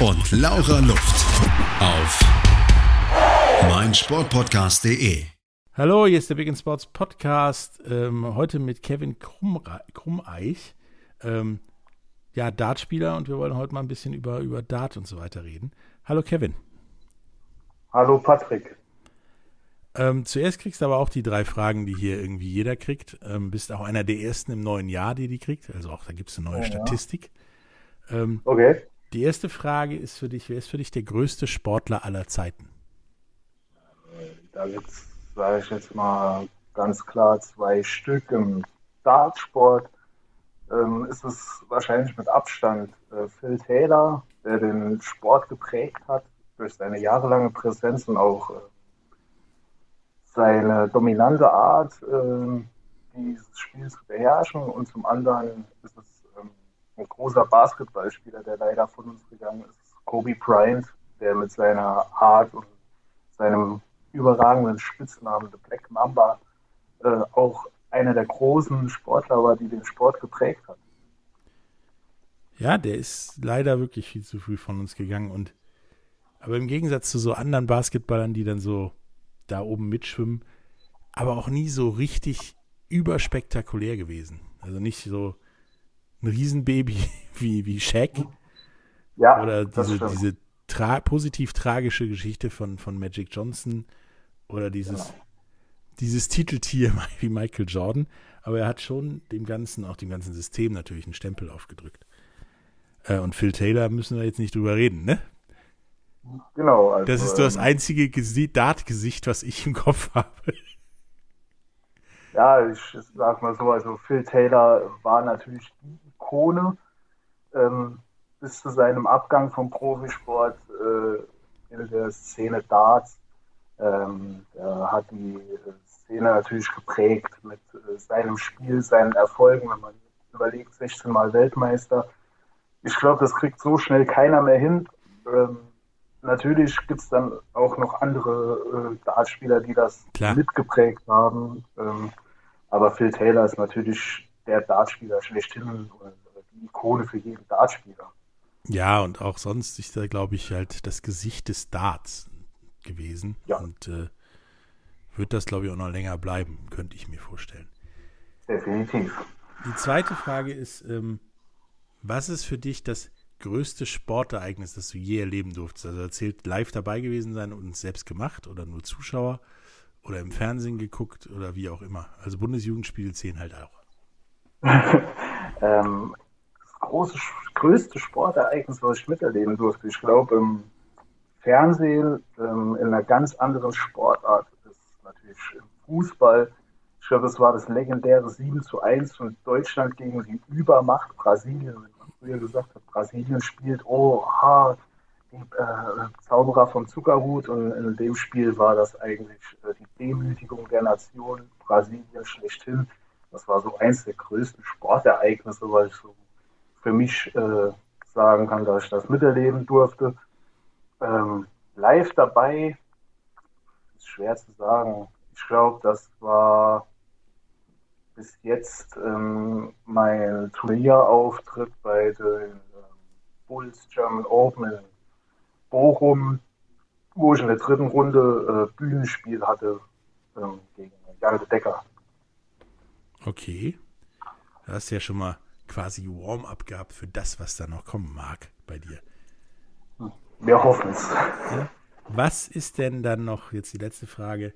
und Laura Luft. Auf meinsportpodcast.de. Hallo, hier ist der Big in Sports Podcast. Ähm, heute mit Kevin Krummre Krummeich. Ähm, ja, Dartspieler und wir wollen heute mal ein bisschen über, über Dart und so weiter reden. Hallo Kevin. Hallo Patrick. Ähm, zuerst kriegst du aber auch die drei Fragen, die hier irgendwie jeder kriegt. Ähm, bist auch einer der ersten im neuen Jahr, die die kriegt. Also auch da gibt es eine neue Ja. Statistik. Ähm, Okay. Die erste Frage ist für dich, wer ist für dich der größte Sportler aller Zeiten? Da gibt's, sage ich jetzt mal ganz klar, zwei Stück im Dartsport. Ähm, ist es wahrscheinlich mit Abstand äh, Phil Taylor, der den Sport geprägt hat durch seine jahrelange Präsenz und auch äh, seine dominante Art, äh, dieses Spiel zu beherrschen. Und zum anderen ist es ein großer Basketballspieler, der leider von uns gegangen ist, Kobe Bryant, der mit seiner Art und seinem überragenden Spitznamen The Black Mamba äh, auch einer der großen Sportler war, die den Sport geprägt hat. Ja, der ist leider wirklich viel zu früh von uns gegangen und aber im Gegensatz zu so anderen Basketballern, die dann so da oben mitschwimmen, aber auch nie so richtig überspektakulär gewesen. Also nicht so ein Riesenbaby wie, wie Shaq Ja, oder diese, diese tra positiv tragische Geschichte von, von Magic Johnson oder dieses, Genau. dieses Titeltier wie Michael Jordan. Aber er hat schon dem Ganzen, auch dem ganzen System natürlich einen Stempel aufgedrückt. Äh, und Phil Taylor müssen wir jetzt nicht drüber reden, ne? Genau. Also, Das ist das ähm, einzige Gesi- Dart-Gesicht, was ich im Kopf habe. Ja, ich sag mal so, also Phil Taylor war natürlich Ikone ähm, bis zu seinem Abgang vom Profisport äh, in der Szene Darts. Ähm, er hat die äh, Szene natürlich geprägt mit äh, seinem Spiel, seinen Erfolgen. Wenn man überlegt, 16 Mal Weltmeister. Ich glaube, das kriegt so schnell keiner mehr hin. Ähm, natürlich gibt es dann auch noch andere äh, Dartspieler, die das Klar. mitgeprägt haben. Ähm, aber Phil Taylor ist natürlich der Dartspieler schlechthin und äh, die Ikone für jeden Dartspieler. Ja, und auch sonst ist er, glaube ich, halt das Gesicht des Darts gewesen. Ja. Und äh, wird das, glaube ich, auch noch länger bleiben, könnte ich mir vorstellen. Definitiv. Die zweite Frage ist, ähm, was ist für dich das größte Sportereignis, das du je erleben durftest? Also erzählt live dabei gewesen sein und selbst gemacht oder nur Zuschauer oder im Fernsehen geguckt oder wie auch immer. Also Bundesjugendspiele zählen halt auch. Ähm, große, größte Sportereignis, was ich miterleben durfte, ich glaube im Fernsehen ähm, in einer ganz anderen Sportart, ist natürlich im Fußball. Ich glaube, das war das legendäre 7 zu 1 von Deutschland gegen die Übermacht Brasilien. Wenn man früher gesagt hat, Brasilien spielt, oh, ha, die äh, Zauberer vom Zuckerhut. Und in dem Spiel war das eigentlich äh, die Demütigung der Nation Brasilien schlechthin. Das war so eins der größten Sportereignisse, weil ich so für mich äh, sagen kann, dass ich das miterleben durfte. Ähm, live dabei ist schwer zu sagen. Ich glaube, das war bis jetzt ähm, mein Turnierauftritt bei den ähm, Bulls German Open in Bochum, wo ich in der dritten Runde äh, Bühnenspiel hatte ähm, gegen Jan de Decker. Okay. Du hast ja schon mal quasi Warm-up gehabt für das, was da noch kommen mag bei dir. Wir hoffen es. Was ist denn dann noch, jetzt die letzte Frage,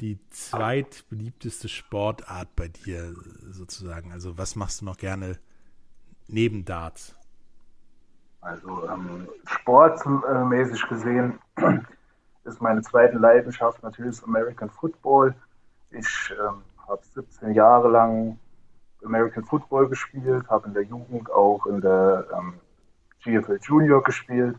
die zweitbeliebteste Sportart bei dir sozusagen? Also was machst du noch gerne neben Darts? Also ähm, sportmäßig gesehen ist meine zweite Leidenschaft natürlich American Football. Ich ähm, habe 17 Jahre lang American Football gespielt, habe in der Jugend auch in der ähm, GFL Junior gespielt.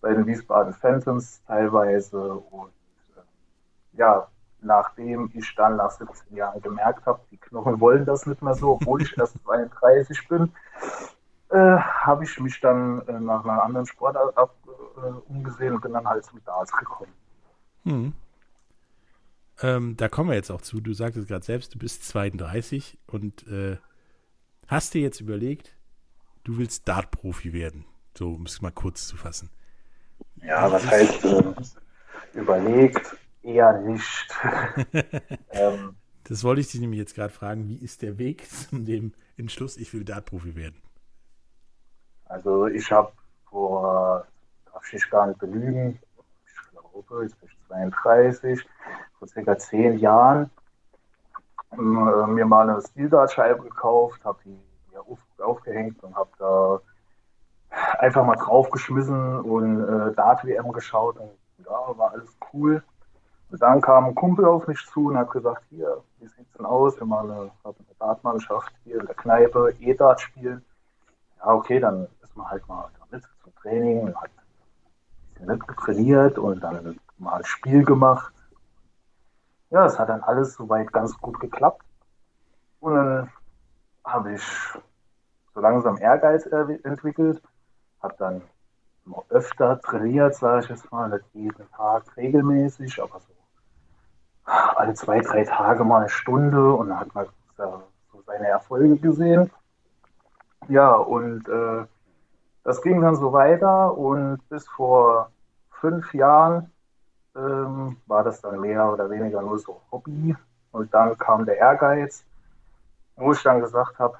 bei den Wiesbaden Phantoms teilweise. Und äh, ja, nachdem ich dann nach 17 Jahren gemerkt habe, die Knochen wollen das nicht mehr so, obwohl ich erst 32 bin, äh, habe ich mich dann äh, nach einer anderen Sportart äh, umgesehen und bin dann halt zum Darts gekommen. Hm. Ähm, da kommen wir jetzt auch zu. Du sagtest gerade selbst, du bist 32 und äh, hast dir jetzt überlegt, du willst Dart-Profi werden. So, um es mal kurz zu fassen. Ja, was heißt äh, überlegt? Eher nicht. ähm, das wollte ich dich nämlich jetzt gerade fragen. Wie ist der Weg zu dem Entschluss, ich will Dart-Profi werden? Also ich habe vor, darf ich gar nicht belügen, ich glaube, jetzt bin ich 32, vor circa zehn Jahren äh, mir mal eine Stildartscheibe gekauft, habe die mir auf, aufgehängt und habe da einfach mal draufgeschmissen und äh, Dart-WM geschaut und ja, war alles cool. Und dann kam ein Kumpel auf mich zu und hat gesagt, hier, wie sieht's denn aus? Wir machen eine, eine Dartmannschaft hier in der Kneipe, E-Dart spielen. Ja, okay, dann ist man halt mal damit zum Training und hat ein bisschen trainiert und dann mal ein Spiel gemacht. Ja, es hat dann alles soweit ganz gut geklappt. Und dann habe ich so langsam Ehrgeiz entwickelt habe dann öfter trainiert, sage ich jetzt mal, nicht jeden Tag regelmäßig, aber so alle zwei, drei Tage mal eine Stunde und dann hat man so seine Erfolge gesehen. Ja, und äh, das ging dann so weiter und bis vor fünf Jahren ähm, war das dann mehr oder weniger nur so Hobby. Und dann kam der Ehrgeiz, wo ich dann gesagt habe,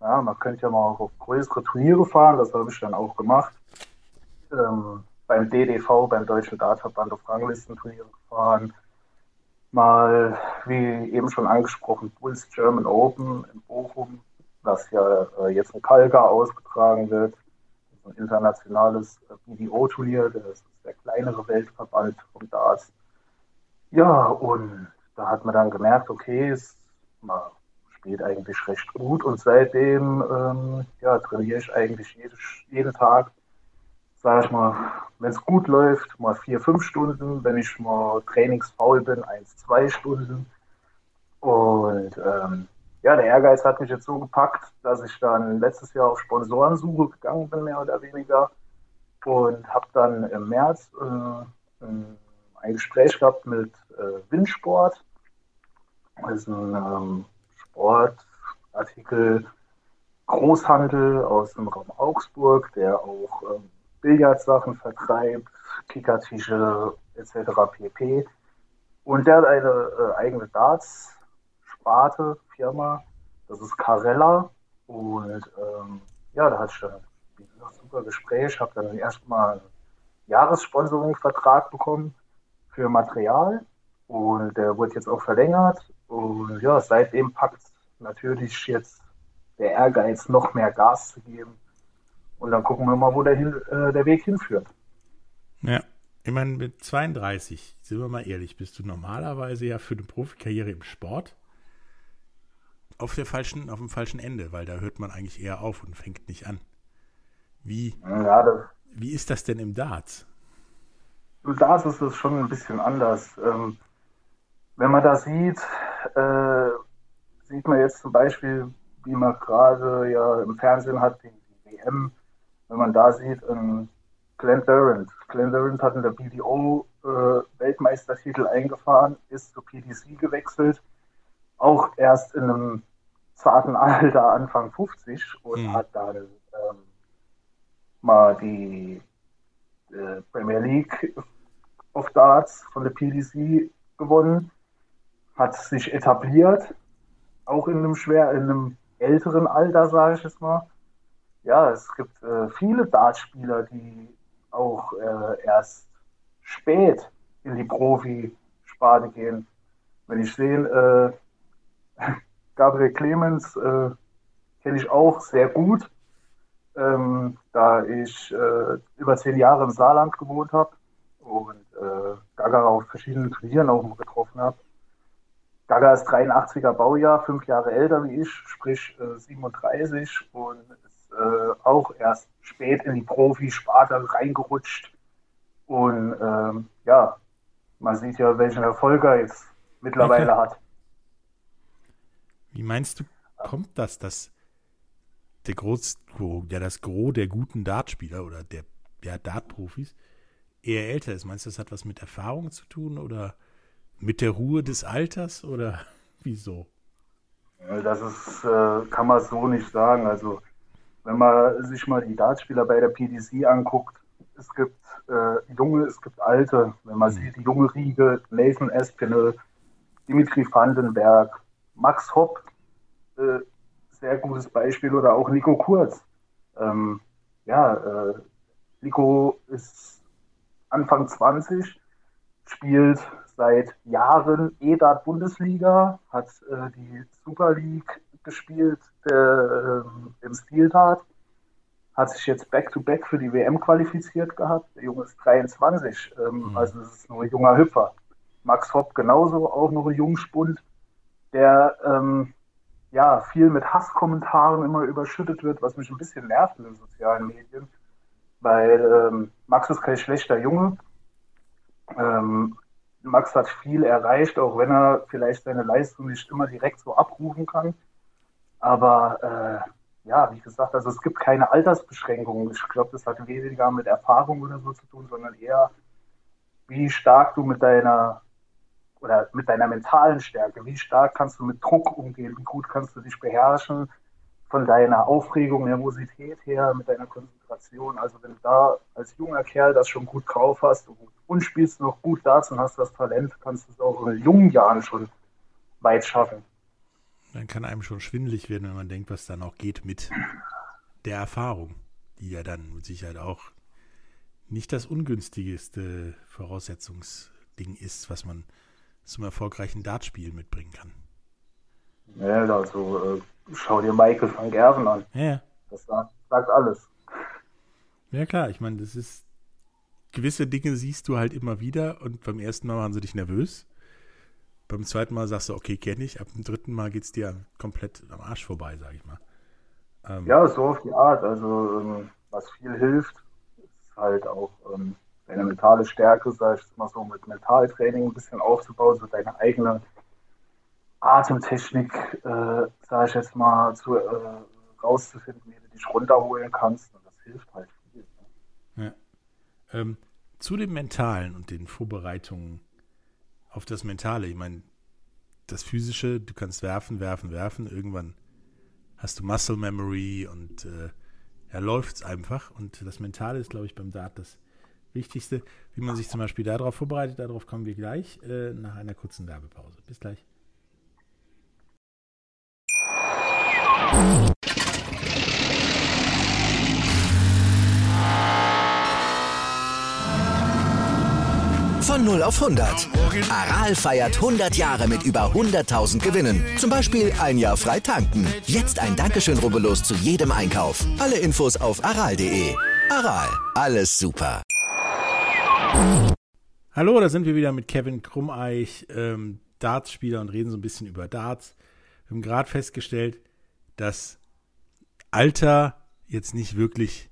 ja, man könnte ja mal auch auf größere Turniere fahren, das habe ich dann auch gemacht. Ähm, beim DDV, beim Deutschen Dartverband auf Ranglistenturniere gefahren. Mal, wie eben schon angesprochen, Bulls German Open in Bochum, das ja äh, jetzt in Kalka ausgetragen wird. Ein internationales BDO-Turnier, das ist der kleinere Weltverband vom Darts. Ja, und da hat man dann gemerkt, okay, es mal geht eigentlich recht gut und seitdem ähm, ja, trainiere ich eigentlich jede, jeden Tag, sage ich mal, wenn es gut läuft, mal vier, fünf Stunden, wenn ich mal trainingsfaul bin, eins, zwei Stunden. Und ähm, ja, der Ehrgeiz hat mich jetzt so gepackt, dass ich dann letztes Jahr auf Sponsorensuche gegangen bin, mehr oder weniger. Und habe dann im März äh, ein Gespräch gehabt mit äh, Windsport. Das ist ein ähm, Sportartikel Großhandel aus dem Raum Augsburg, der auch ähm, Billardsachen vertreibt, Kickertische etc. pp. Und der hat eine äh, eigene Darts-Sparte, Firma, das ist Carella. Und ähm, ja, da hatte ich dann ein super Gespräch, habe dann erstmal einen Jahressponsoring-Vertrag bekommen für Material und der wurde jetzt auch verlängert. Und ja, seitdem packt natürlich jetzt der Ehrgeiz, noch mehr Gas zu geben. Und dann gucken wir mal, wo der, hin, äh, der Weg hinführt. Ja, ich meine, mit 32, sind wir mal ehrlich, bist du normalerweise ja für eine Profikarriere im Sport auf, der falschen, auf dem falschen Ende, weil da hört man eigentlich eher auf und fängt nicht an. Wie, ja, das, wie ist das denn im Darts? Im Darts ist es schon ein bisschen anders. Ähm, wenn man da sieht, äh, sieht man jetzt zum Beispiel, wie man gerade ja im Fernsehen hat, die, die WM, wenn man da sieht, ähm, Glenn Durant. Glenn Durant hat in der BDO äh, Weltmeistertitel eingefahren, ist zu PDC gewechselt, auch erst in einem zarten Alter, Anfang 50 und mhm. hat dann ähm, mal die äh, Premier League of Darts von der PDC gewonnen hat sich etabliert, auch in einem schwer, in einem älteren Alter, sage ich es mal. Ja, es gibt äh, viele Dartspieler, die auch äh, erst spät in die Profisparte gehen. Wenn ich sehe, äh, Gabriel Clemens äh, kenne ich auch sehr gut, ähm, da ich äh, über zehn Jahre im Saarland gewohnt habe und äh, Gaga auf verschiedenen Turnieren auch getroffen habe. Gaga ist 83er Baujahr, fünf Jahre älter wie ich, sprich äh, 37 und ist äh, auch erst spät in die Profisparte reingerutscht. Und ähm, ja, man sieht ja, welchen Erfolg er jetzt mittlerweile okay. hat. Wie meinst du, kommt das, dass der Groß, ja, das Gros der guten Dartspieler oder der ja, Dartprofis eher älter ist? Meinst du, das hat was mit Erfahrung zu tun oder mit der Ruhe des Alters oder wieso? Das ist, äh, kann man so nicht sagen. Also, wenn man sich mal die Dartspieler bei der PDC anguckt, es gibt äh, junge, es gibt alte. Wenn man mhm. sieht, die junge Riege, Nathan Espinel, Dimitri Vandenberg, Max Hopp, äh, sehr gutes Beispiel, oder auch Nico Kurz. Ähm, ja, äh, Nico ist Anfang 20, spielt seit Jahren EDAT Bundesliga, hat äh, die Super League gespielt äh, im Stiltat, hat sich jetzt Back-to-Back -back für die WM qualifiziert gehabt. Der Junge ist 23, ähm, mhm. also das ist nur ein junger Hüpfer. Max Hopp genauso, auch noch ein Jungspund, der ähm, ja viel mit Hasskommentaren immer überschüttet wird, was mich ein bisschen nervt in den sozialen Medien, weil ähm, Max ist kein schlechter Junge. Ähm, Max hat viel erreicht, auch wenn er vielleicht seine Leistung nicht immer direkt so abrufen kann. Aber äh, ja, wie gesagt, also es gibt keine Altersbeschränkungen. Ich glaube, das hat weniger mit Erfahrung oder so zu tun, sondern eher, wie stark du mit deiner oder mit deiner mentalen Stärke, wie stark kannst du mit Druck umgehen, wie gut kannst du dich beherrschen, von deiner Aufregung, Nervosität her, mit deiner Konzentration. Also wenn du da als junger Kerl das schon gut drauf hast und spielst noch gut Darts und hast das Talent, kannst du es auch in jungen Jahren schon weit schaffen. Dann kann einem schon schwindelig werden, wenn man denkt, was dann auch geht mit der Erfahrung, die ja dann mit Sicherheit auch nicht das ungünstigste Voraussetzungsding ist, was man zum erfolgreichen Dartspiel mitbringen kann. Ja, also äh, schau dir Michael van Gerven an. Ja. Das sagt, sagt alles. Ja klar, ich meine, das ist gewisse Dinge siehst du halt immer wieder und beim ersten Mal machen sie dich nervös. Beim zweiten Mal sagst du, okay, kenne ich. Ab dem dritten Mal geht es dir komplett am Arsch vorbei, sag ich mal. Ähm, ja, so auf die Art. Also, ähm, was viel hilft, ist halt auch ähm, deine mentale Stärke, sag ich mal so, mit Mentaltraining ein bisschen aufzubauen, so deine eigene Atemtechnik, äh, sag ich jetzt mal, zu, äh, rauszufinden, wie du dich runterholen kannst. Und das hilft halt viel. Ne? Ja. Ähm, zu dem Mentalen und den Vorbereitungen auf das Mentale, ich meine, das Physische, du kannst werfen, werfen, werfen, irgendwann hast du Muscle Memory und äh, ja, läuft es einfach. Und das Mentale ist, glaube ich, beim Dart das Wichtigste. Wie man sich zum Beispiel darauf vorbereitet, darauf kommen wir gleich äh, nach einer kurzen Werbepause. Bis gleich. Von 0 auf 100. Aral feiert 100 Jahre mit über 100.000 Gewinnen. Zum Beispiel ein Jahr frei tanken. Jetzt ein Dankeschön, rubbellos zu jedem Einkauf. Alle Infos auf aral.de. Aral, alles super. Hallo, da sind wir wieder mit Kevin Krummeich, ähm, Darts-Spieler und reden so ein bisschen über Darts. Wir haben gerade festgestellt, dass Alter jetzt nicht wirklich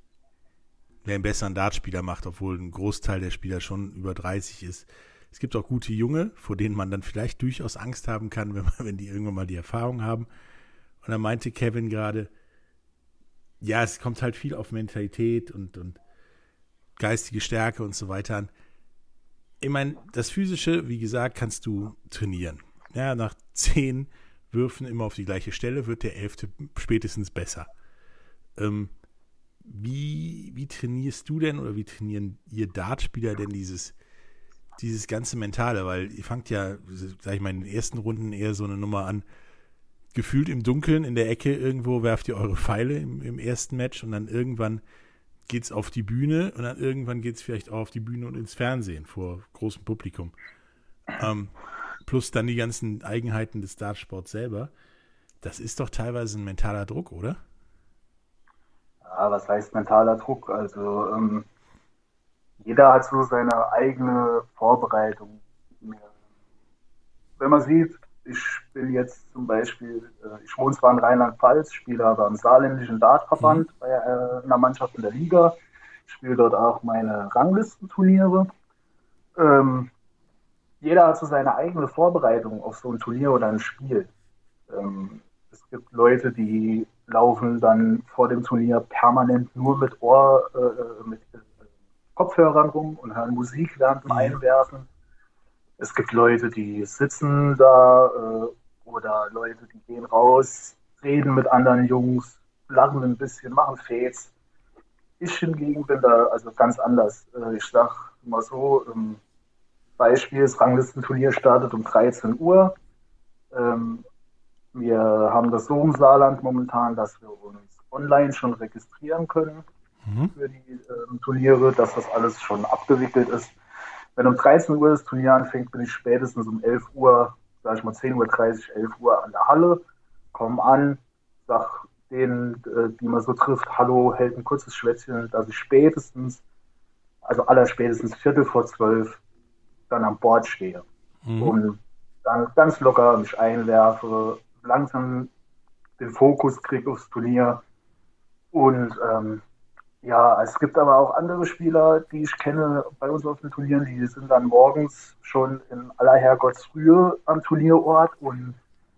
wer einen besseren Dartspieler macht, obwohl ein Großteil der Spieler schon über 30 ist. Es gibt auch gute Junge, vor denen man dann vielleicht durchaus Angst haben kann, wenn, man, wenn die irgendwann mal die Erfahrung haben. Und da meinte Kevin gerade, ja, es kommt halt viel auf Mentalität und, und geistige Stärke und so weiter. Ich meine, das Physische, wie gesagt, kannst du trainieren. Ja, nach zehn Würfen immer auf die gleiche Stelle wird der elfte spätestens besser. Ähm, wie, wie trainierst du denn oder wie trainieren ihr Dartspieler denn dieses, dieses ganze Mentale? Weil ihr fangt ja, sag ich mal, in den ersten Runden eher so eine Nummer an, gefühlt im Dunkeln in der Ecke irgendwo werft ihr eure Pfeile im, im ersten Match und dann irgendwann geht es auf die Bühne und dann irgendwann geht es vielleicht auch auf die Bühne und ins Fernsehen vor großem Publikum. Ähm, plus dann die ganzen Eigenheiten des Dartsports selber. Das ist doch teilweise ein mentaler Druck, oder? Ja, was heißt mentaler Druck? Also ähm, jeder hat so seine eigene Vorbereitung. Wenn man sieht, ich bin jetzt zum Beispiel, äh, ich wohne zwar in Rheinland-Pfalz, spiele aber im saarländischen Dartverband mhm. bei äh, einer Mannschaft in der Liga. spiele dort auch meine Ranglistenturniere. Ähm, jeder hat so seine eigene Vorbereitung auf so ein Turnier oder ein Spiel. Ähm, es gibt Leute, die laufen dann vor dem Turnier permanent nur mit Ohr, äh, äh mit Kopfhörern rum und hören Musik während dem mhm. Einwerfen. Es gibt Leute, die sitzen da äh, oder Leute, die gehen raus, reden mit anderen Jungs, lachen ein bisschen, machen Fates. Ich hingegen bin da also ganz anders. Äh, ich sag mal so, ähm, Beispiel, das Ranglistenturnier startet um 13 Uhr. Ähm, wir haben das so im Saarland momentan, dass wir uns online schon registrieren können mhm. für die äh, Turniere, dass das alles schon abgewickelt ist. Wenn um 13 Uhr das Turnier anfängt, bin ich spätestens um 11 Uhr, sag ich mal 10.30 Uhr, 11 Uhr an der Halle, komme an, sag denen, äh, die man so trifft, hallo, hält ein kurzes Schwätzchen, dass ich spätestens, also aller spätestens Viertel vor zwölf, dann an Bord stehe. Mhm. Und dann ganz locker mich einwerfe, langsam den Fokus kriege aufs Turnier. Und ähm, ja, es gibt aber auch andere Spieler, die ich kenne bei uns auf den Turnieren, die sind dann morgens schon in aller Herrgottsfrühe am Turnierort und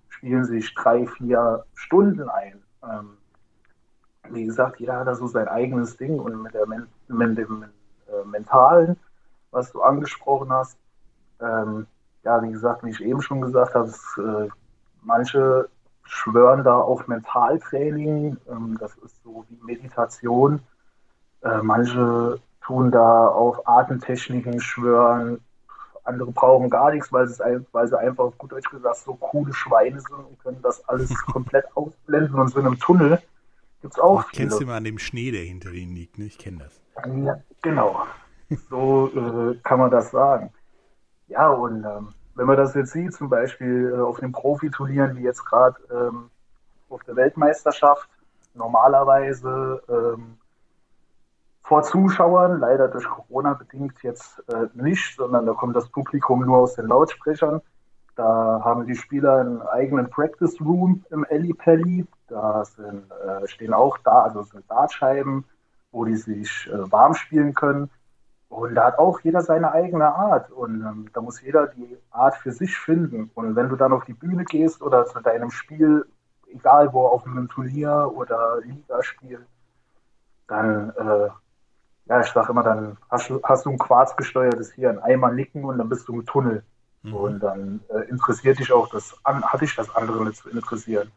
spielen sich drei, vier Stunden ein. Ähm, wie gesagt, jeder hat da so sein eigenes Ding und mit, der, mit dem äh, Mentalen, was du angesprochen hast, ähm, ja, wie gesagt, wie ich eben schon gesagt habe, äh, manche schwören da auf Mentaltraining, ähm, das ist so wie Meditation. Äh, manche tun da auf Atemtechniken schwören, andere brauchen gar nichts, weil, es, weil sie einfach auf gut Deutsch gesagt so coole Schweine sind und können das alles komplett ausblenden und sind im Tunnel. Gibt's auch das kennst du mal an dem Schnee, der hinter ihnen liegt, ne? Ich kenne das. Ja, genau. So äh, kann man das sagen. Ja, und ähm, wenn man das jetzt sieht, zum Beispiel äh, auf den Profiturnieren, wie jetzt gerade ähm, auf der Weltmeisterschaft, normalerweise ähm, vor Zuschauern, leider durch Corona bedingt jetzt äh, nicht, sondern da kommt das Publikum nur aus den Lautsprechern. Da haben die Spieler einen eigenen Practice Room im Elli Pelli. Da sind, äh, stehen auch da, also sind Dartscheiben, wo die sich äh, warm spielen können. Und da hat auch jeder seine eigene Art. Und ähm, da muss jeder die Art für sich finden. Und wenn du dann auf die Bühne gehst oder zu deinem Spiel, egal wo, auf einem Turnier oder Ligaspiel, dann äh, ja, ich sage immer, dann hast du, hast du ein quarzgesteuertes hier, ein Eimer nicken und dann bist du im Tunnel. Mhm. Und dann äh, interessiert dich auch das, an, hat dich das andere nicht zu interessieren.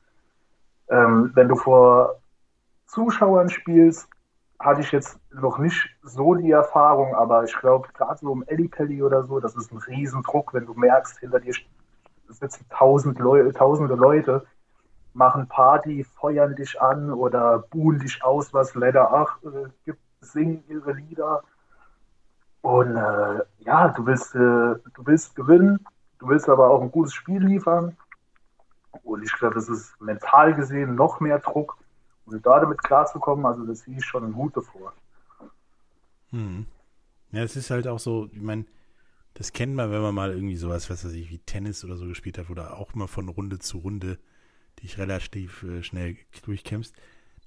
Ähm, wenn du vor Zuschauern spielst, hatte ich jetzt noch nicht so die Erfahrung, aber ich glaube, gerade so im Ellipelli oder so, das ist ein Riesendruck, wenn du merkst, hinter dir sitzen tausend Leu tausende Leute, machen Party, feuern dich an oder buhen dich aus, was leider auch äh, gibt singen ihre Lieder. Und äh, ja, du willst, äh, du willst gewinnen, du willst aber auch ein gutes Spiel liefern. Und ich glaube, das ist mental gesehen noch mehr Druck. Und da damit klarzukommen, also das sehe ich schon einen Hut davor. Hm. Ja, es ist halt auch so, ich meine, das kennt man, wenn man mal irgendwie sowas, was weiß ich, wie Tennis oder so gespielt hat, oder auch mal von Runde zu Runde, die ich relativ äh, schnell durchkämpfst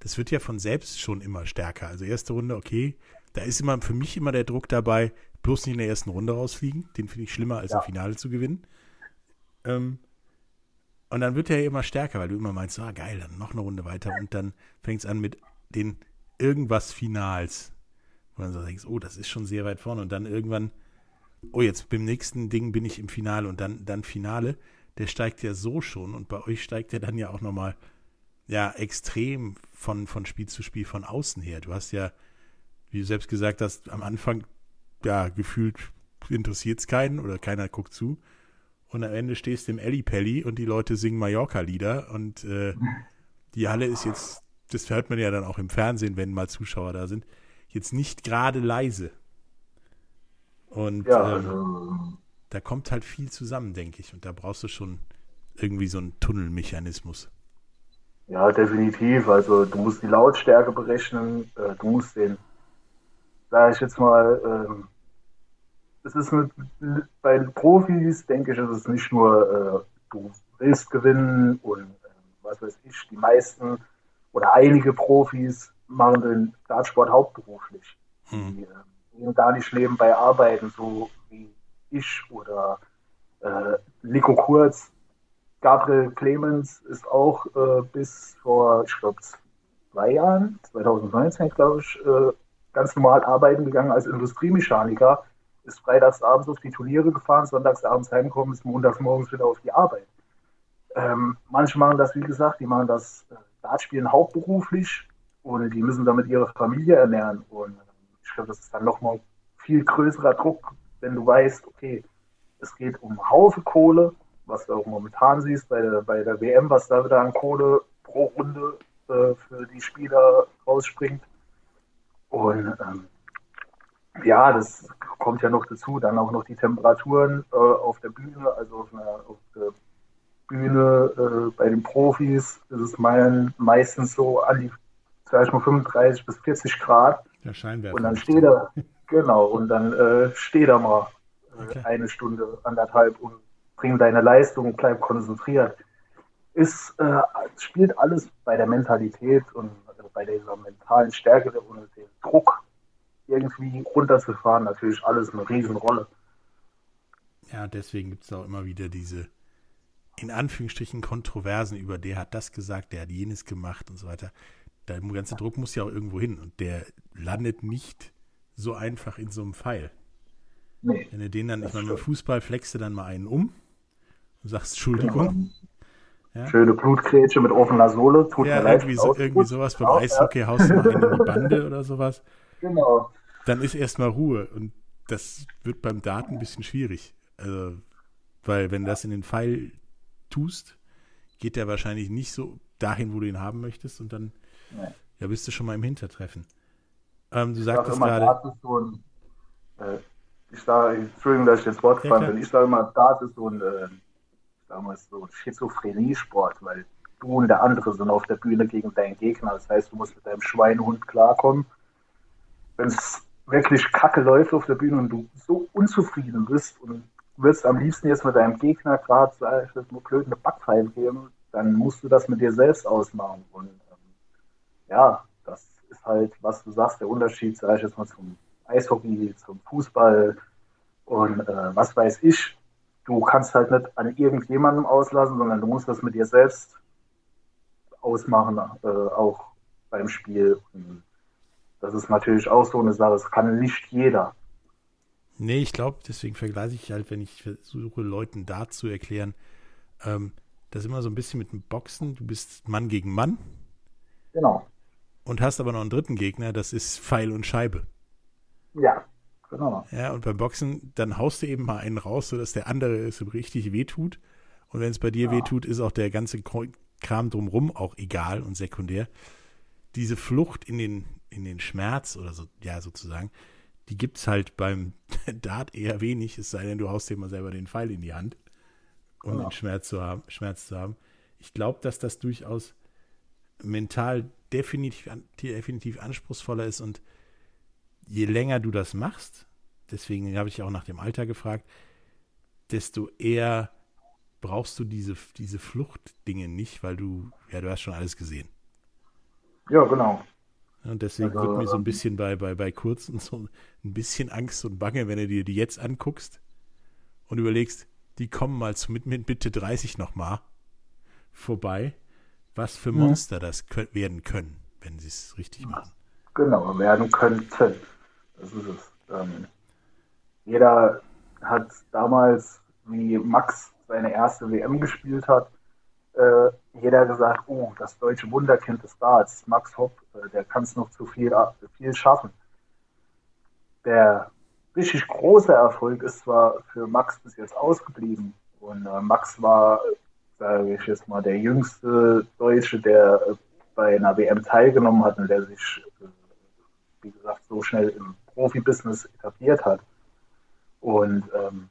das wird ja von selbst schon immer stärker. Also erste Runde, okay, da ist immer für mich immer der Druck dabei, bloß nicht in der ersten Runde rausfliegen. Den finde ich schlimmer, als ja. im Finale zu gewinnen. Ähm, und dann wird er ja immer stärker, weil du immer meinst, ah geil, dann noch eine Runde weiter und dann fängt es an mit den irgendwas Finals. Wo dann so denkst, oh, das ist schon sehr weit vorne und dann irgendwann, oh, jetzt beim nächsten Ding bin ich im Finale und dann, dann Finale. Der steigt ja so schon und bei euch steigt er dann ja auch nochmal ja extrem von, von Spiel zu Spiel von außen her. Du hast ja, wie du selbst gesagt hast, am Anfang ja gefühlt interessiert es keinen oder keiner guckt zu. Und am Ende stehst du im Ellipelli und die Leute singen Mallorca-Lieder und äh, die Halle ist jetzt, das hört man ja dann auch im Fernsehen, wenn mal Zuschauer da sind, jetzt nicht gerade leise. Und ja, ähm, also, da kommt halt viel zusammen, denke ich. Und da brauchst du schon irgendwie so einen Tunnelmechanismus. Ja, definitiv. Also du musst die Lautstärke berechnen, äh, du musst den, sage ich jetzt mal, ähm, es ist mit, bei Profis, denke ich, ist es nicht nur, äh, du willst gewinnen und äh, was weiß ich, die meisten oder einige Profis machen den Dartsport hauptberuflich. mhm. die äh, gar nicht nebenbei arbeiten, so wie ich oder äh, Nico Kurz. Gabriel Clemens ist auch äh, bis vor, ich glaube, zwei Jahren, 2019, glaube ich, äh, ganz normal arbeiten gegangen als Industriemechaniker, ist freitags abends auf die Turniere gefahren, sonntags abends heimgekommen, ist montags morgens wieder auf die Arbeit. Ähm, manche machen das, wie gesagt, die machen das äh, Dartspielen hauptberuflich und die müssen damit ihre Familie ernähren. Und äh, ich glaube, das ist dann nochmal viel größerer Druck, wenn du weißt, okay, es geht um Haufe Kohle, was du auch momentan siehst bei der, bei der WM, was da wieder an Kohle pro Runde äh, für die Spieler rausspringt. Und ähm, ja, das kommt ja noch dazu. Dann auch noch die Temperaturen äh, auf der Bühne, also auf, einer, auf der Bühne äh, bei den Profis ist es mein, meistens so an die, sag ich mal, 35 bis 40 Grad. Der Scheinwerfer. Und dann steht er, genau, und dann äh, steht er mal äh, okay. eine Stunde, anderthalb und bring deine Leistung bleib konzentriert. Ist, äh, spielt alles bei der Mentalität und äh, bei dieser mentalen Stärke und dem Druck irgendwie runterzufahren, natürlich alles eine Riesenrolle. Ja, deswegen gibt es auch immer wieder diese in Anführungsstrichen Kontroversen über, der hat das gesagt, der hat jenes gemacht und so weiter. Der ganze Druck muss ja auch irgendwo hin und der landet nicht so einfach in so einem Pfeil. Nee, Wenn du den dann, ich meine, beim Fußball flexst du dann mal einen um und sagst Entschuldigung. Genau. Ja? Schöne Blutgrätsche mit offener Sohle, tut ja, mir leid. Irgendwie, so, irgendwie sowas beim Eishockey haust du mal in die Bande oder sowas. Genau. Dann ist erstmal Ruhe und das wird beim Daten ein bisschen schwierig. Also, weil wenn das in den Pfeil tust, geht der wahrscheinlich nicht so dahin, wo du ihn haben möchtest und dann nee. ja, bist du schon mal im Hintertreffen. Ähm, du sagtest gerade. So ein, äh, ich sage, Entschuldigung, dass ich jetzt Wort gefallen bin. Ich sage immer, Dart ist so ein, äh, damals so ein Schizophrenie-Sport, weil du und der andere sind auf der Bühne gegen deinen Gegner. Das heißt, du musst mit deinem Schweinehund klarkommen. Wenn es wirklich kacke läuft auf der Bühne und du so unzufrieden bist und willst am liebsten jetzt mit deinem Gegner gerade nur blöd eine Backpfeife geben, dann musst du das mit dir selbst ausmachen. Und ähm, ja, das ist halt, was du sagst, der Unterschied, sag ich jetzt mal, zum Eishockey, zum Fußball und äh, was weiß ich. Du kannst halt nicht an irgendjemandem auslassen, sondern du musst das mit dir selbst ausmachen, äh, auch beim Spiel. Und das ist natürlich auch so eine Sache, das kann nicht jeder. Nee, ich glaube, deswegen vergleiche ich halt, wenn ich versuche, Leuten da zu erklären, ähm, das ist immer so ein bisschen mit dem Boxen. Du bist Mann gegen Mann. Genau. Und hast aber noch einen dritten Gegner, das ist Pfeil und Scheibe. Ja, genau. Ja, und beim Boxen, dann haust du eben mal einen raus, sodass der andere es richtig wehtut. Und wenn es bei dir ja. wehtut, ist auch der ganze Kram drumrum auch egal und sekundär. Diese Flucht in den, in den Schmerz oder so, ja, sozusagen, die gibt es halt beim Dart eher wenig, es sei denn, du haust dir mal selber den Pfeil in die Hand, um genau. den Schmerz zu haben. Schmerz zu haben. Ich glaube, dass das durchaus mental definitiv, definitiv anspruchsvoller ist und je länger du das machst, deswegen habe ich auch nach dem Alter gefragt, desto eher brauchst du diese, diese Fluchtdinge nicht, weil du, ja, du hast schon alles gesehen. Ja, genau. Und deswegen also, wird mir so ein ähm, bisschen bei, bei, bei Kurzen so ein bisschen Angst und Bange, wenn du dir die jetzt anguckst und überlegst, die kommen mal zu, mit, mit Mitte 30 nochmal vorbei, was für Monster mhm. das können, werden können, wenn sie es richtig machen. Genau, werden könnten. Das ist es. Ähm, jeder hat damals, wie Max seine erste WM gespielt hat, äh, jeder gesagt, oh, das deutsche Wunderkind ist da, jetzt ist Max Hopp, äh, der kann es noch zu viel, äh, viel schaffen. Der richtig große Erfolg ist zwar für Max bis jetzt ausgeblieben. Und äh, Max war, sage ich jetzt mal, der jüngste Deutsche, der äh, bei einer WM teilgenommen hat und der sich, wie gesagt, so schnell im Profibusiness etabliert hat. Und ähm,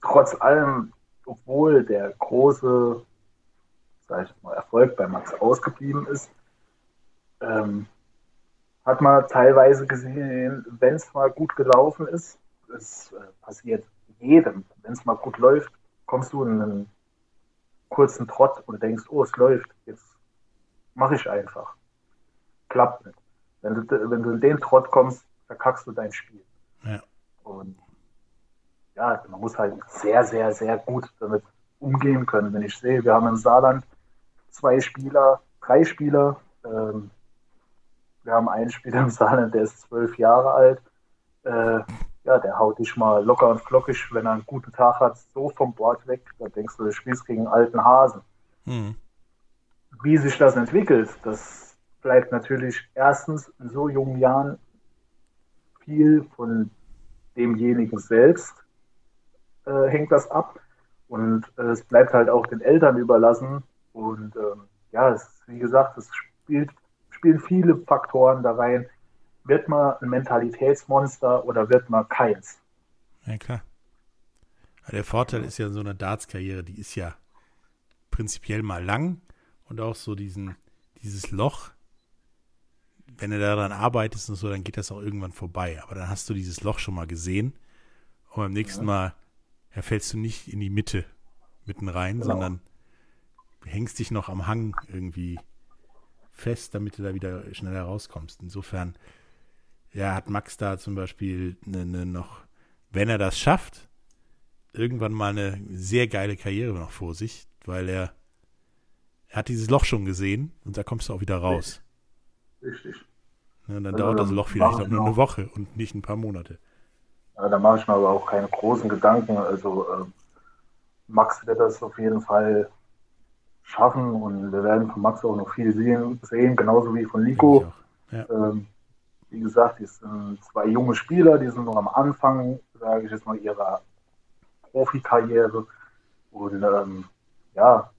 trotz allem obwohl der große sag ich mal, Erfolg bei Max ausgeblieben ist, ähm, hat man teilweise gesehen, wenn es mal gut gelaufen ist, es äh, passiert jedem, wenn es mal gut läuft, kommst du in einen kurzen Trott und denkst, oh, es läuft, jetzt mache ich einfach. Klappt nicht. wenn du, wenn du in den Trott kommst, verkackst du dein Spiel. Ja. Und ja, man muss halt sehr, sehr, sehr gut damit umgehen können. Wenn ich sehe, wir haben im Saarland zwei Spieler, drei Spieler. Ähm, wir haben einen Spieler im Saarland, der ist zwölf Jahre alt. Äh, ja, der haut dich mal locker und flockig, wenn er einen guten Tag hat, so vom Bord weg. Da denkst du, du spielst gegen einen alten Hasen. Mhm. Wie sich das entwickelt, das bleibt natürlich erstens in so jungen Jahren viel von demjenigen selbst äh, hängt das ab. Und äh, es bleibt halt auch den Eltern überlassen. Und ähm, ja, es, wie gesagt, es spielt, spielen viele Faktoren da rein. Wird man ein Mentalitätsmonster oder wird man keins? Ja, klar. Der Vorteil ist ja so eine Darts-Karriere, die ist ja prinzipiell mal lang und auch so diesen, dieses Loch, wenn du daran arbeitest und so, dann geht das auch irgendwann vorbei. Aber dann hast du dieses Loch schon mal gesehen und beim nächsten ja. Mal ja, fällst du nicht in die Mitte mitten rein, genau. sondern hängst dich noch am Hang irgendwie fest, damit du da wieder schneller rauskommst. Insofern, ja, hat Max da zum Beispiel eine, eine noch, wenn er das schafft, irgendwann mal eine sehr geile Karriere noch vor sich, weil er, er hat dieses Loch schon gesehen und da kommst du auch wieder raus. Richtig. Ja, dann also, dauert das Loch vielleicht auch nur eine Woche und nicht ein paar Monate. Ja, da mache ich mir aber auch keine großen Gedanken. Also äh, Max wird das auf jeden Fall schaffen und wir werden von Max auch noch viel sehen, sehen genauso wie von Nico. Ja. Ähm, wie gesagt, die sind zwei junge Spieler, die sind noch am Anfang, sage ich jetzt mal, ihrer Profikarriere. Und ähm, ja,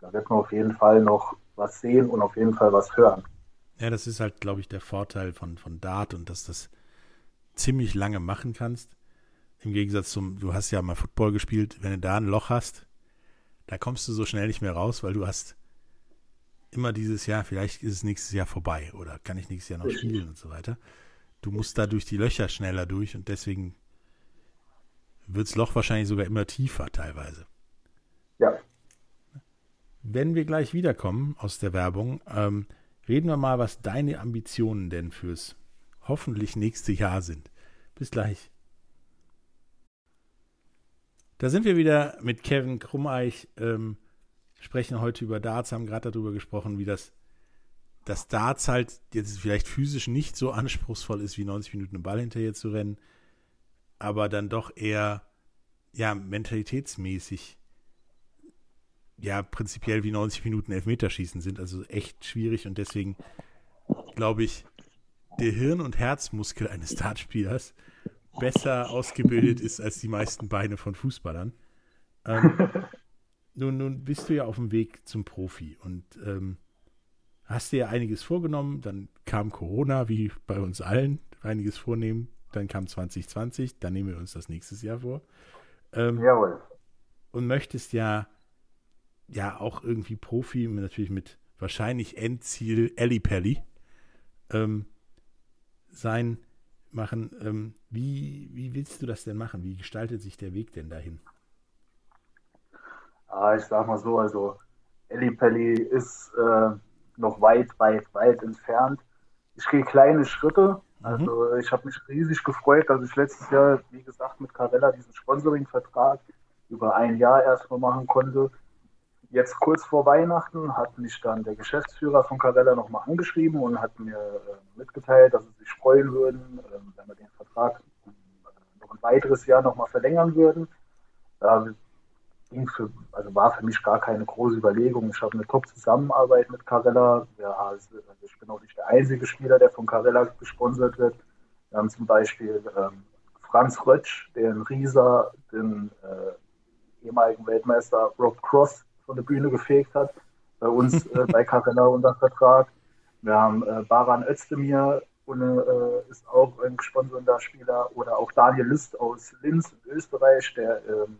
da wird man auf jeden Fall noch was sehen und auf jeden Fall was hören. Ja, das ist halt, glaube ich, der Vorteil von, von Dart und dass das ziemlich lange machen kannst. Im Gegensatz zum, du hast ja mal Football gespielt, wenn du da ein Loch hast, da kommst du so schnell nicht mehr raus, weil du hast immer dieses Jahr, vielleicht ist es nächstes Jahr vorbei oder kann ich nächstes Jahr noch spielen und so weiter. Du musst da durch die Löcher schneller durch und deswegen wird das Loch wahrscheinlich sogar immer tiefer teilweise. Ja. Wenn wir gleich wiederkommen aus der Werbung, ähm, reden wir mal, was deine Ambitionen denn fürs hoffentlich nächste Jahr sind. Bis gleich. Da sind wir wieder mit Kevin Krummeich, ähm, sprechen heute über Darts, haben gerade darüber gesprochen, wie das, das Darts halt jetzt vielleicht physisch nicht so anspruchsvoll ist, wie 90 Minuten einen Ball hinterher zu rennen, aber dann doch eher, ja, mentalitätsmäßig, ja, prinzipiell wie 90 Minuten Elfmeterschießen sind, also echt schwierig und deswegen glaube ich, der Hirn- und Herzmuskel eines Dartspielers besser ausgebildet ist als die meisten Beine von Fußballern. Ähm, nun, nun bist du ja auf dem Weg zum Profi und ähm, hast dir ja einiges vorgenommen. Dann kam Corona, wie bei uns allen, einiges vornehmen. Dann kam 2020, dann nehmen wir uns das nächstes Jahr vor. Ähm, Jawohl. Und möchtest ja, ja auch irgendwie Profi, natürlich mit wahrscheinlich Endziel Ellipelli. Ähm, sein machen. Ähm, wie, wie willst du das denn machen? Wie gestaltet sich der Weg denn dahin? Ah, ich sag mal so, also Ellipelli ist äh, noch weit, weit, weit entfernt. Ich gehe kleine Schritte. Mhm. Also ich habe mich riesig gefreut, dass ich letztes Jahr, wie gesagt, mit Carella diesen Sponsoring-Vertrag über ein Jahr erstmal machen konnte. Jetzt kurz vor Weihnachten hat mich dann der Geschäftsführer von Carella nochmal angeschrieben und hat mir äh, mitgeteilt, dass sie sich freuen würden, äh, wenn wir den Vertrag noch ein weiteres Jahr nochmal verlängern würden. Da für, also war für mich gar keine große Überlegung. Ich habe eine Top-Zusammenarbeit mit Carella. Ja, also ich bin auch nicht der einzige Spieler, der von Carella gesponsert wird. Wir haben zum Beispiel ähm, Franz Rötsch, den Rieser, den äh, ehemaligen Weltmeister Rob Cross von der Bühne gefegt hat. Bei uns äh, bei Carella unter Vertrag. Wir haben äh, Baran Özdemir, und, äh, ist auch ein gesponserter Spieler. Oder auch Daniel Lüst aus Linz in Österreich, der ähm,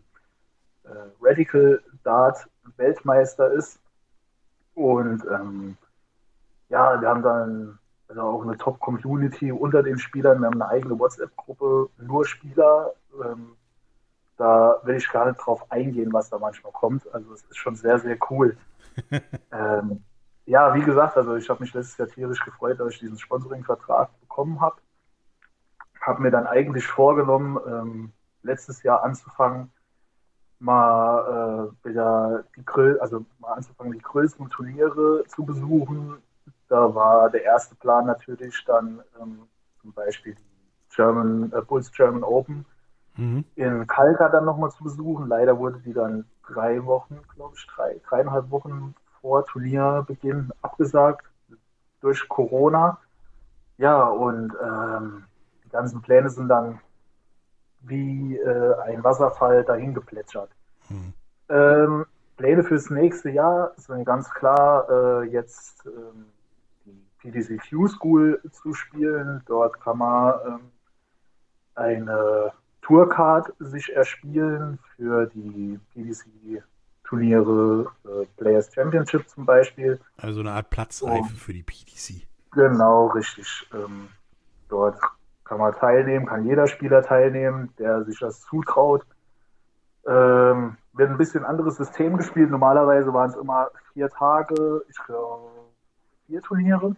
äh, Radical Dart Weltmeister ist. Und ähm, ja, wir haben dann also auch eine Top-Community unter den Spielern. Wir haben eine eigene WhatsApp-Gruppe, nur Spieler. Ähm, da will ich gar nicht drauf eingehen, was da manchmal kommt. Also es ist schon sehr, sehr cool. ähm, ja, wie gesagt, also ich habe mich letztes Jahr tierisch gefreut, dass ich diesen Sponsoring-Vertrag bekommen habe. Habe mir dann eigentlich vorgenommen, ähm, letztes Jahr anzufangen, mal äh, wieder die Grö also mal anzufangen, die größten Turniere zu besuchen. Da war der erste Plan natürlich dann ähm, zum Beispiel die German, äh, Bulls German Open mhm. in Kalka dann nochmal zu besuchen. Leider wurde die dann drei Wochen, glaube ich, drei, dreieinhalb Wochen vor Turnierbeginn abgesagt durch Corona. Ja, und ähm, die ganzen Pläne sind dann wie äh, ein Wasserfall dahin geplätschert. Hm. Ähm, Pläne fürs nächste Jahr sind ganz klar, äh, jetzt ähm, die PDC Q School zu spielen. Dort kann man ähm, eine Tourcard sich erspielen für die PDC Turniere, äh, Players Championship zum Beispiel. Also eine Art Platzreife für die PDC. Genau, richtig. Ähm, dort kann man teilnehmen, kann jeder Spieler teilnehmen, der sich das zutraut. Ähm, wird ein bisschen anderes System gespielt. Normalerweise waren es immer vier Tage, ich glaube vier Turniere.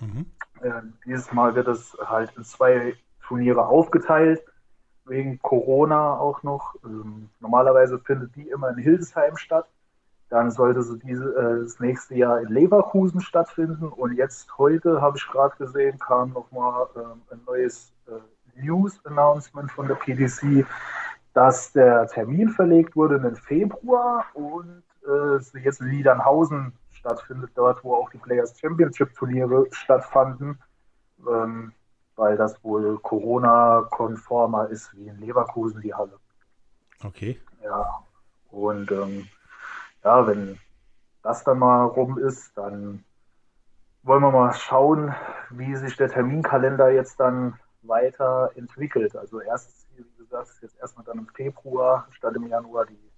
Mhm. Äh, dieses Mal wird es halt in zwei Turniere aufgeteilt, wegen Corona auch noch. Ähm, normalerweise findet die immer in Hildesheim statt. Dann sollte sie diese, äh, das nächste Jahr in Leverkusen stattfinden. Und jetzt heute habe ich gerade gesehen, kam nochmal äh, ein neues äh, News-Announcement von der PDC, dass der Termin verlegt wurde in den Februar und äh, jetzt in Liedernhausen stattfindet, dort wo auch die Players Championship Turniere stattfanden, ähm, weil das wohl Corona-konformer ist wie in Leverkusen die Halle. Okay. Ja, und ähm, ja, wenn das dann mal rum ist, dann wollen wir mal schauen, wie sich der Terminkalender jetzt dann weiterentwickelt. Also erstes Ziel, wie gesagt, ist jetzt erstmal dann im Februar statt im Januar die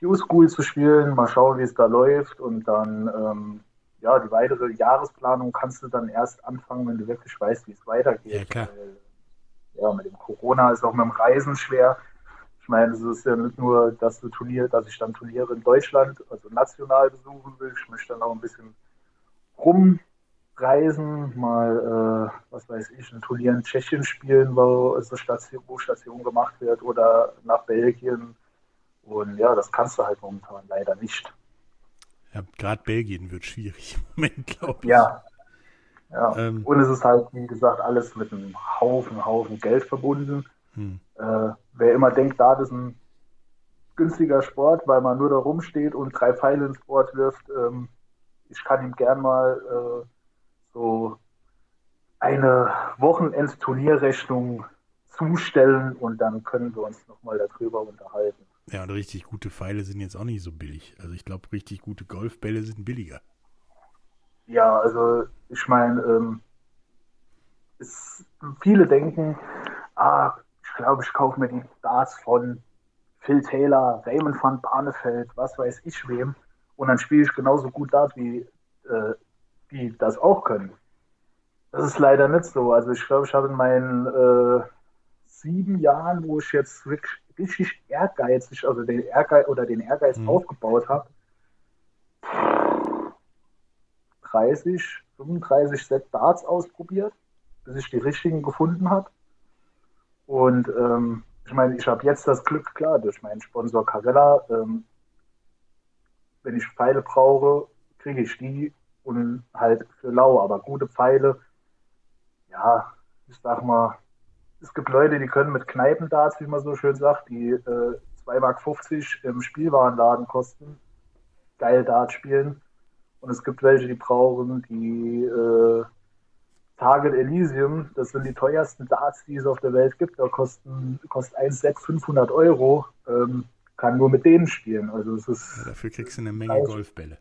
Q-School zu spielen. Mal schauen, wie es da läuft und dann ähm, ja, die weitere Jahresplanung kannst du dann erst anfangen, wenn du wirklich weißt, wie es weitergeht. Ja, klar. Weil, ja, mit dem Corona ist auch mit dem Reisen schwer. Ich meine, es ist ja nicht nur, dass du Turnier, dass ich dann Turniere in Deutschland, also national besuchen will. Ich möchte dann auch ein bisschen rumreisen, mal, äh, was weiß ich, ein Turnier in Tschechien spielen, wo, also Station, wo Station gemacht wird, oder nach Belgien. Und ja, das kannst du halt momentan leider nicht. Ja, gerade Belgien wird schwierig im Moment, glaube ich. Ja. ja. Ähm, Und es ist halt, wie gesagt, alles mit einem Haufen, Haufen Geld verbunden. Hm. Äh, wer immer denkt, da ist ein günstiger Sport, weil man nur da rumsteht und drei Pfeile ins Board wirft, ähm, ich kann ihm gern mal äh, so eine Wochenendturnierrechnung zustellen und dann können wir uns nochmal darüber unterhalten. Ja, und richtig gute Pfeile sind jetzt auch nicht so billig. Also ich glaube, richtig gute Golfbälle sind billiger. Ja, also ich meine, ähm, viele denken, ah, glaube, ich kaufe mir die Darts von Phil Taylor, Raymond van Barneveld, was weiß ich wem. Und dann spiele ich genauso gut Dart, wie äh, die das auch können. Das ist leider nicht so. Also ich glaube, ich habe in meinen äh, sieben Jahren, wo ich jetzt wirklich richtig ehrgeizig, also den Ehrgeiz oder den Ehrgeiz mhm. aufgebaut habe, 30, 35 Set Darts ausprobiert, bis ich die richtigen gefunden habe. Und ähm, ich meine, ich habe jetzt das Glück, klar, durch meinen Sponsor Carella, ähm, wenn ich Pfeile brauche, kriege ich die und halt für lau, aber gute Pfeile, ja, ich sag mal, es gibt Leute, die können mit Kneipendarts, wie man so schön sagt, die äh, 2,50 Mark im Spielwarenladen kosten, geil Dart spielen. Und es gibt welche, die brauchen die äh, Target Elysium, das sind die teuersten Darts, die es auf der Welt gibt. Da kosten, kostet ein Set 500 Euro. Ähm, kann nur mit denen spielen. Also es ist. Ja, dafür kriegst du eine Menge Preis Golfbälle.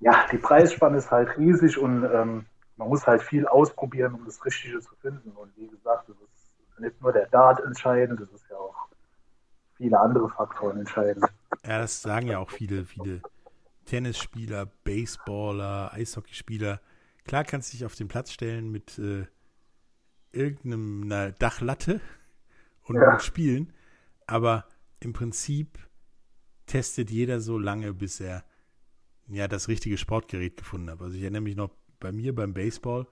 Ja, die Preisspanne ist halt riesig und ähm, man muss halt viel ausprobieren, um das Richtige zu finden. Und wie gesagt, es ist nicht nur der Dart entscheidend, es ist ja auch viele andere Faktoren entscheidend. Ja, das sagen ja auch viele, viele Tennisspieler, Baseballer, Eishockeyspieler Klar kannst du dich auf den Platz stellen mit äh, irgendeiner Dachlatte und ja. spielen, aber im Prinzip testet jeder so lange, bis er ja, das richtige Sportgerät gefunden habe. Also ich erinnere mich noch bei mir beim Baseball,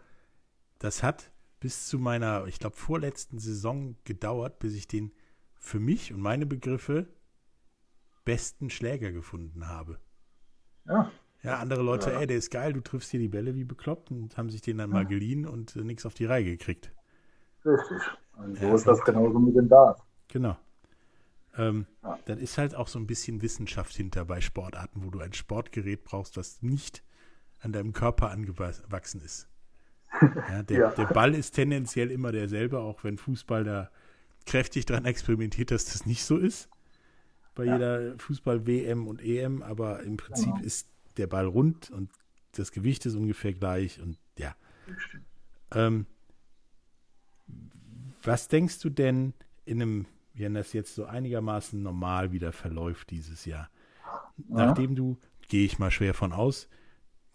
das hat bis zu meiner, ich glaube, vorletzten Saison gedauert, bis ich den für mich und meine Begriffe besten Schläger gefunden habe. Ja. Ja, andere Leute, ja. ey, der ist geil, du triffst hier die Bälle wie bekloppt und haben sich den dann ja. mal geliehen und äh, nichts auf die Reihe gekriegt. Richtig. Und so ja, ist das genauso mit dem Dart. Genau. Ähm, ja. Dann ist halt auch so ein bisschen Wissenschaft hinter bei Sportarten, wo du ein Sportgerät brauchst, was nicht an deinem Körper angewachsen ist. Ja, der, ja. der Ball ist tendenziell immer derselbe, auch wenn Fußball da kräftig dran experimentiert, dass das nicht so ist. Bei ja. jeder Fußball-WM und EM, aber im Prinzip genau. ist der Ball rund und das Gewicht ist ungefähr gleich und ja. Ähm, was denkst du denn in einem, wenn das jetzt so einigermaßen normal wieder verläuft dieses Jahr, ja. nachdem du, gehe ich mal schwer von aus,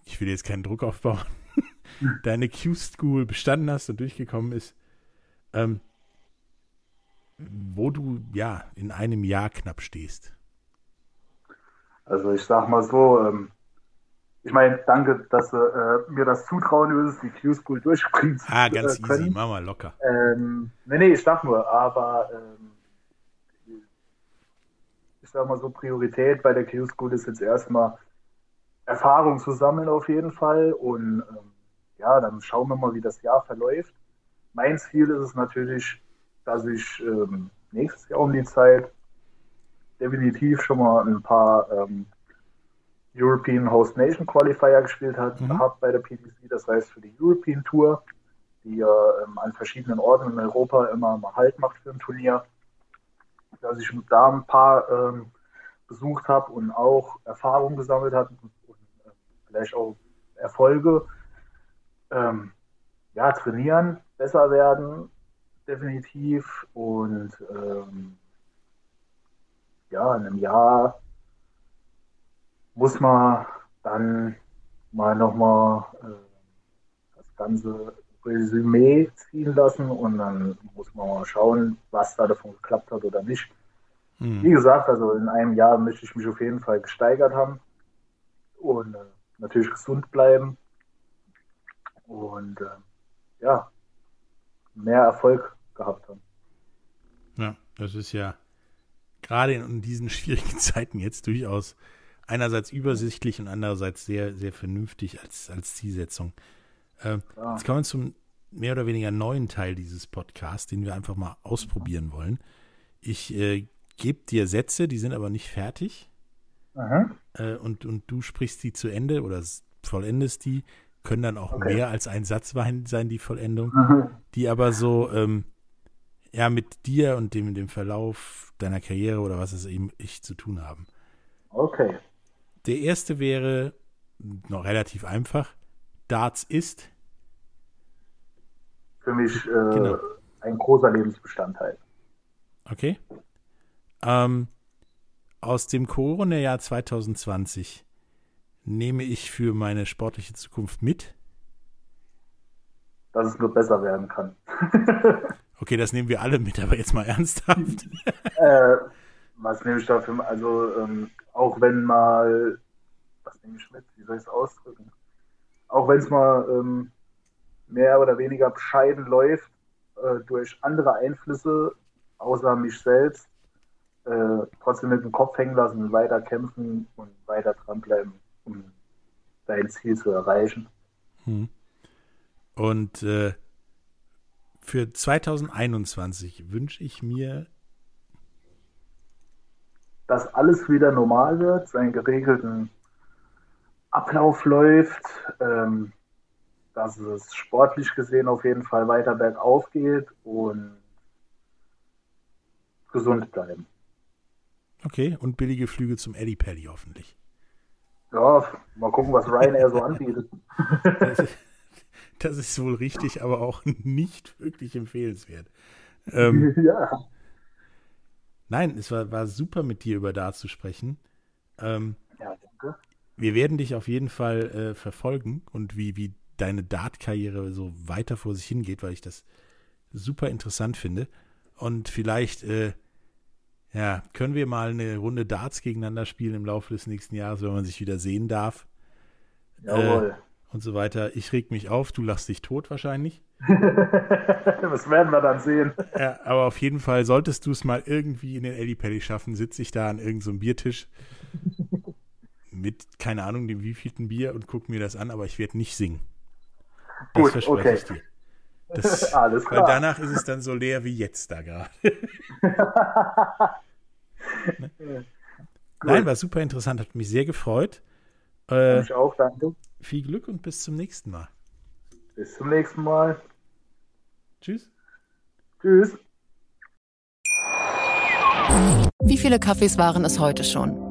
ich will jetzt keinen Druck aufbauen, deine Q-School bestanden hast und durchgekommen ist, ähm, wo du ja in einem Jahr knapp stehst. Also ich sag mal so, ähm, ich meine, danke, dass du äh, mir das zutrauen würdest, die Q-School durchbringen zu Ah, ganz äh, easy, mach mal locker. Ähm, nee, nee, ich sag nur, aber ähm, ich sag mal so, Priorität bei der Q-School ist jetzt erstmal Erfahrung zu sammeln auf jeden Fall und ähm, ja, dann schauen wir mal, wie das Jahr verläuft. Mein Ziel ist es natürlich, dass ich ähm, nächstes Jahr um die Zeit definitiv schon mal ein paar ähm, European Host Nation Qualifier gespielt mhm. habe bei der PTC, das heißt für die European Tour, die ja ähm, an verschiedenen Orten in Europa immer mal Halt macht für ein Turnier, dass ich da ein paar ähm, besucht habe und auch Erfahrungen gesammelt habe und, und äh, vielleicht auch Erfolge ähm, ja, trainieren, besser werden, definitiv. Und ähm, ja, in einem Jahr muss man dann mal nochmal äh, das ganze Resümee ziehen lassen und dann muss man mal schauen, was da davon geklappt hat oder nicht. Hm. Wie gesagt, also in einem Jahr möchte ich mich auf jeden Fall gesteigert haben und äh, natürlich gesund bleiben und äh, ja, mehr Erfolg gehabt haben. Ja, das ist ja gerade in diesen schwierigen Zeiten jetzt durchaus einerseits übersichtlich und andererseits sehr, sehr vernünftig als, als Zielsetzung. Äh, ja. Jetzt kommen wir zum mehr oder weniger neuen Teil dieses Podcasts, den wir einfach mal ausprobieren wollen. Ich äh, gebe dir Sätze, die sind aber nicht fertig. Äh, und, und du sprichst die zu Ende oder vollendest die können dann auch okay. mehr als ein Satz sein, die Vollendung, mhm. die aber so, ähm, ja, mit dir und dem, dem Verlauf deiner Karriere oder was es eben ich zu tun haben. Okay. Der erste wäre noch relativ einfach. Darts ist für mich äh, genau. ein großer Lebensbestandteil. Okay. Ähm, aus dem Corona-Jahr 2020 nehme ich für meine sportliche Zukunft mit? Dass es nur besser werden kann. okay, das nehmen wir alle mit, aber jetzt mal ernsthaft. äh, was nehme ich dafür? Also, ähm, auch wenn mal, was nehme ich mit? Wie soll ich es ausdrücken? Auch wenn es mal ähm, mehr oder weniger bescheiden läuft, äh, durch andere Einflüsse, außer mich selbst, äh, trotzdem mit dem Kopf hängen lassen, weiter kämpfen und weiter dranbleiben um dein Ziel zu erreichen. Hm. Und äh, für 2021 wünsche ich mir, dass alles wieder normal wird, seinen geregelten Ablauf läuft, ähm, dass es sportlich gesehen auf jeden Fall weiter bergauf geht und gesund bleiben. Okay, und billige Flüge zum Eddie Pelli hoffentlich. Ja, mal gucken, was Ryanair so anbietet. Das ist, das ist, wohl richtig, aber auch nicht wirklich empfehlenswert. Ähm, ja. Nein, es war, war super mit dir über da zu sprechen. Ähm, ja, danke. Wir werden dich auf jeden Fall äh, verfolgen und wie, wie deine Dart-Karriere so weiter vor sich hingeht, weil ich das super interessant finde. Und vielleicht äh, ja, können wir mal eine Runde Darts gegeneinander spielen im Laufe des nächsten Jahres, wenn man sich wieder sehen darf? Jawohl. Äh, und so weiter. Ich reg mich auf, du lachst dich tot wahrscheinlich. das werden wir dann sehen. Ja, aber auf jeden Fall, solltest du es mal irgendwie in den Paddy schaffen, sitze ich da an irgendeinem so Biertisch mit, keine Ahnung, dem wievielten Bier und gucke mir das an, aber ich werde nicht singen. Das Gut, verspreche okay. ich dir. Das, Alles klar. Weil danach ist es dann so leer wie jetzt da gerade. ne? Nein, war super interessant, hat mich sehr gefreut. Äh, ich auch, danke. Viel Glück und bis zum nächsten Mal. Bis zum nächsten Mal. Tschüss. Tschüss. Wie viele Kaffees waren es heute schon?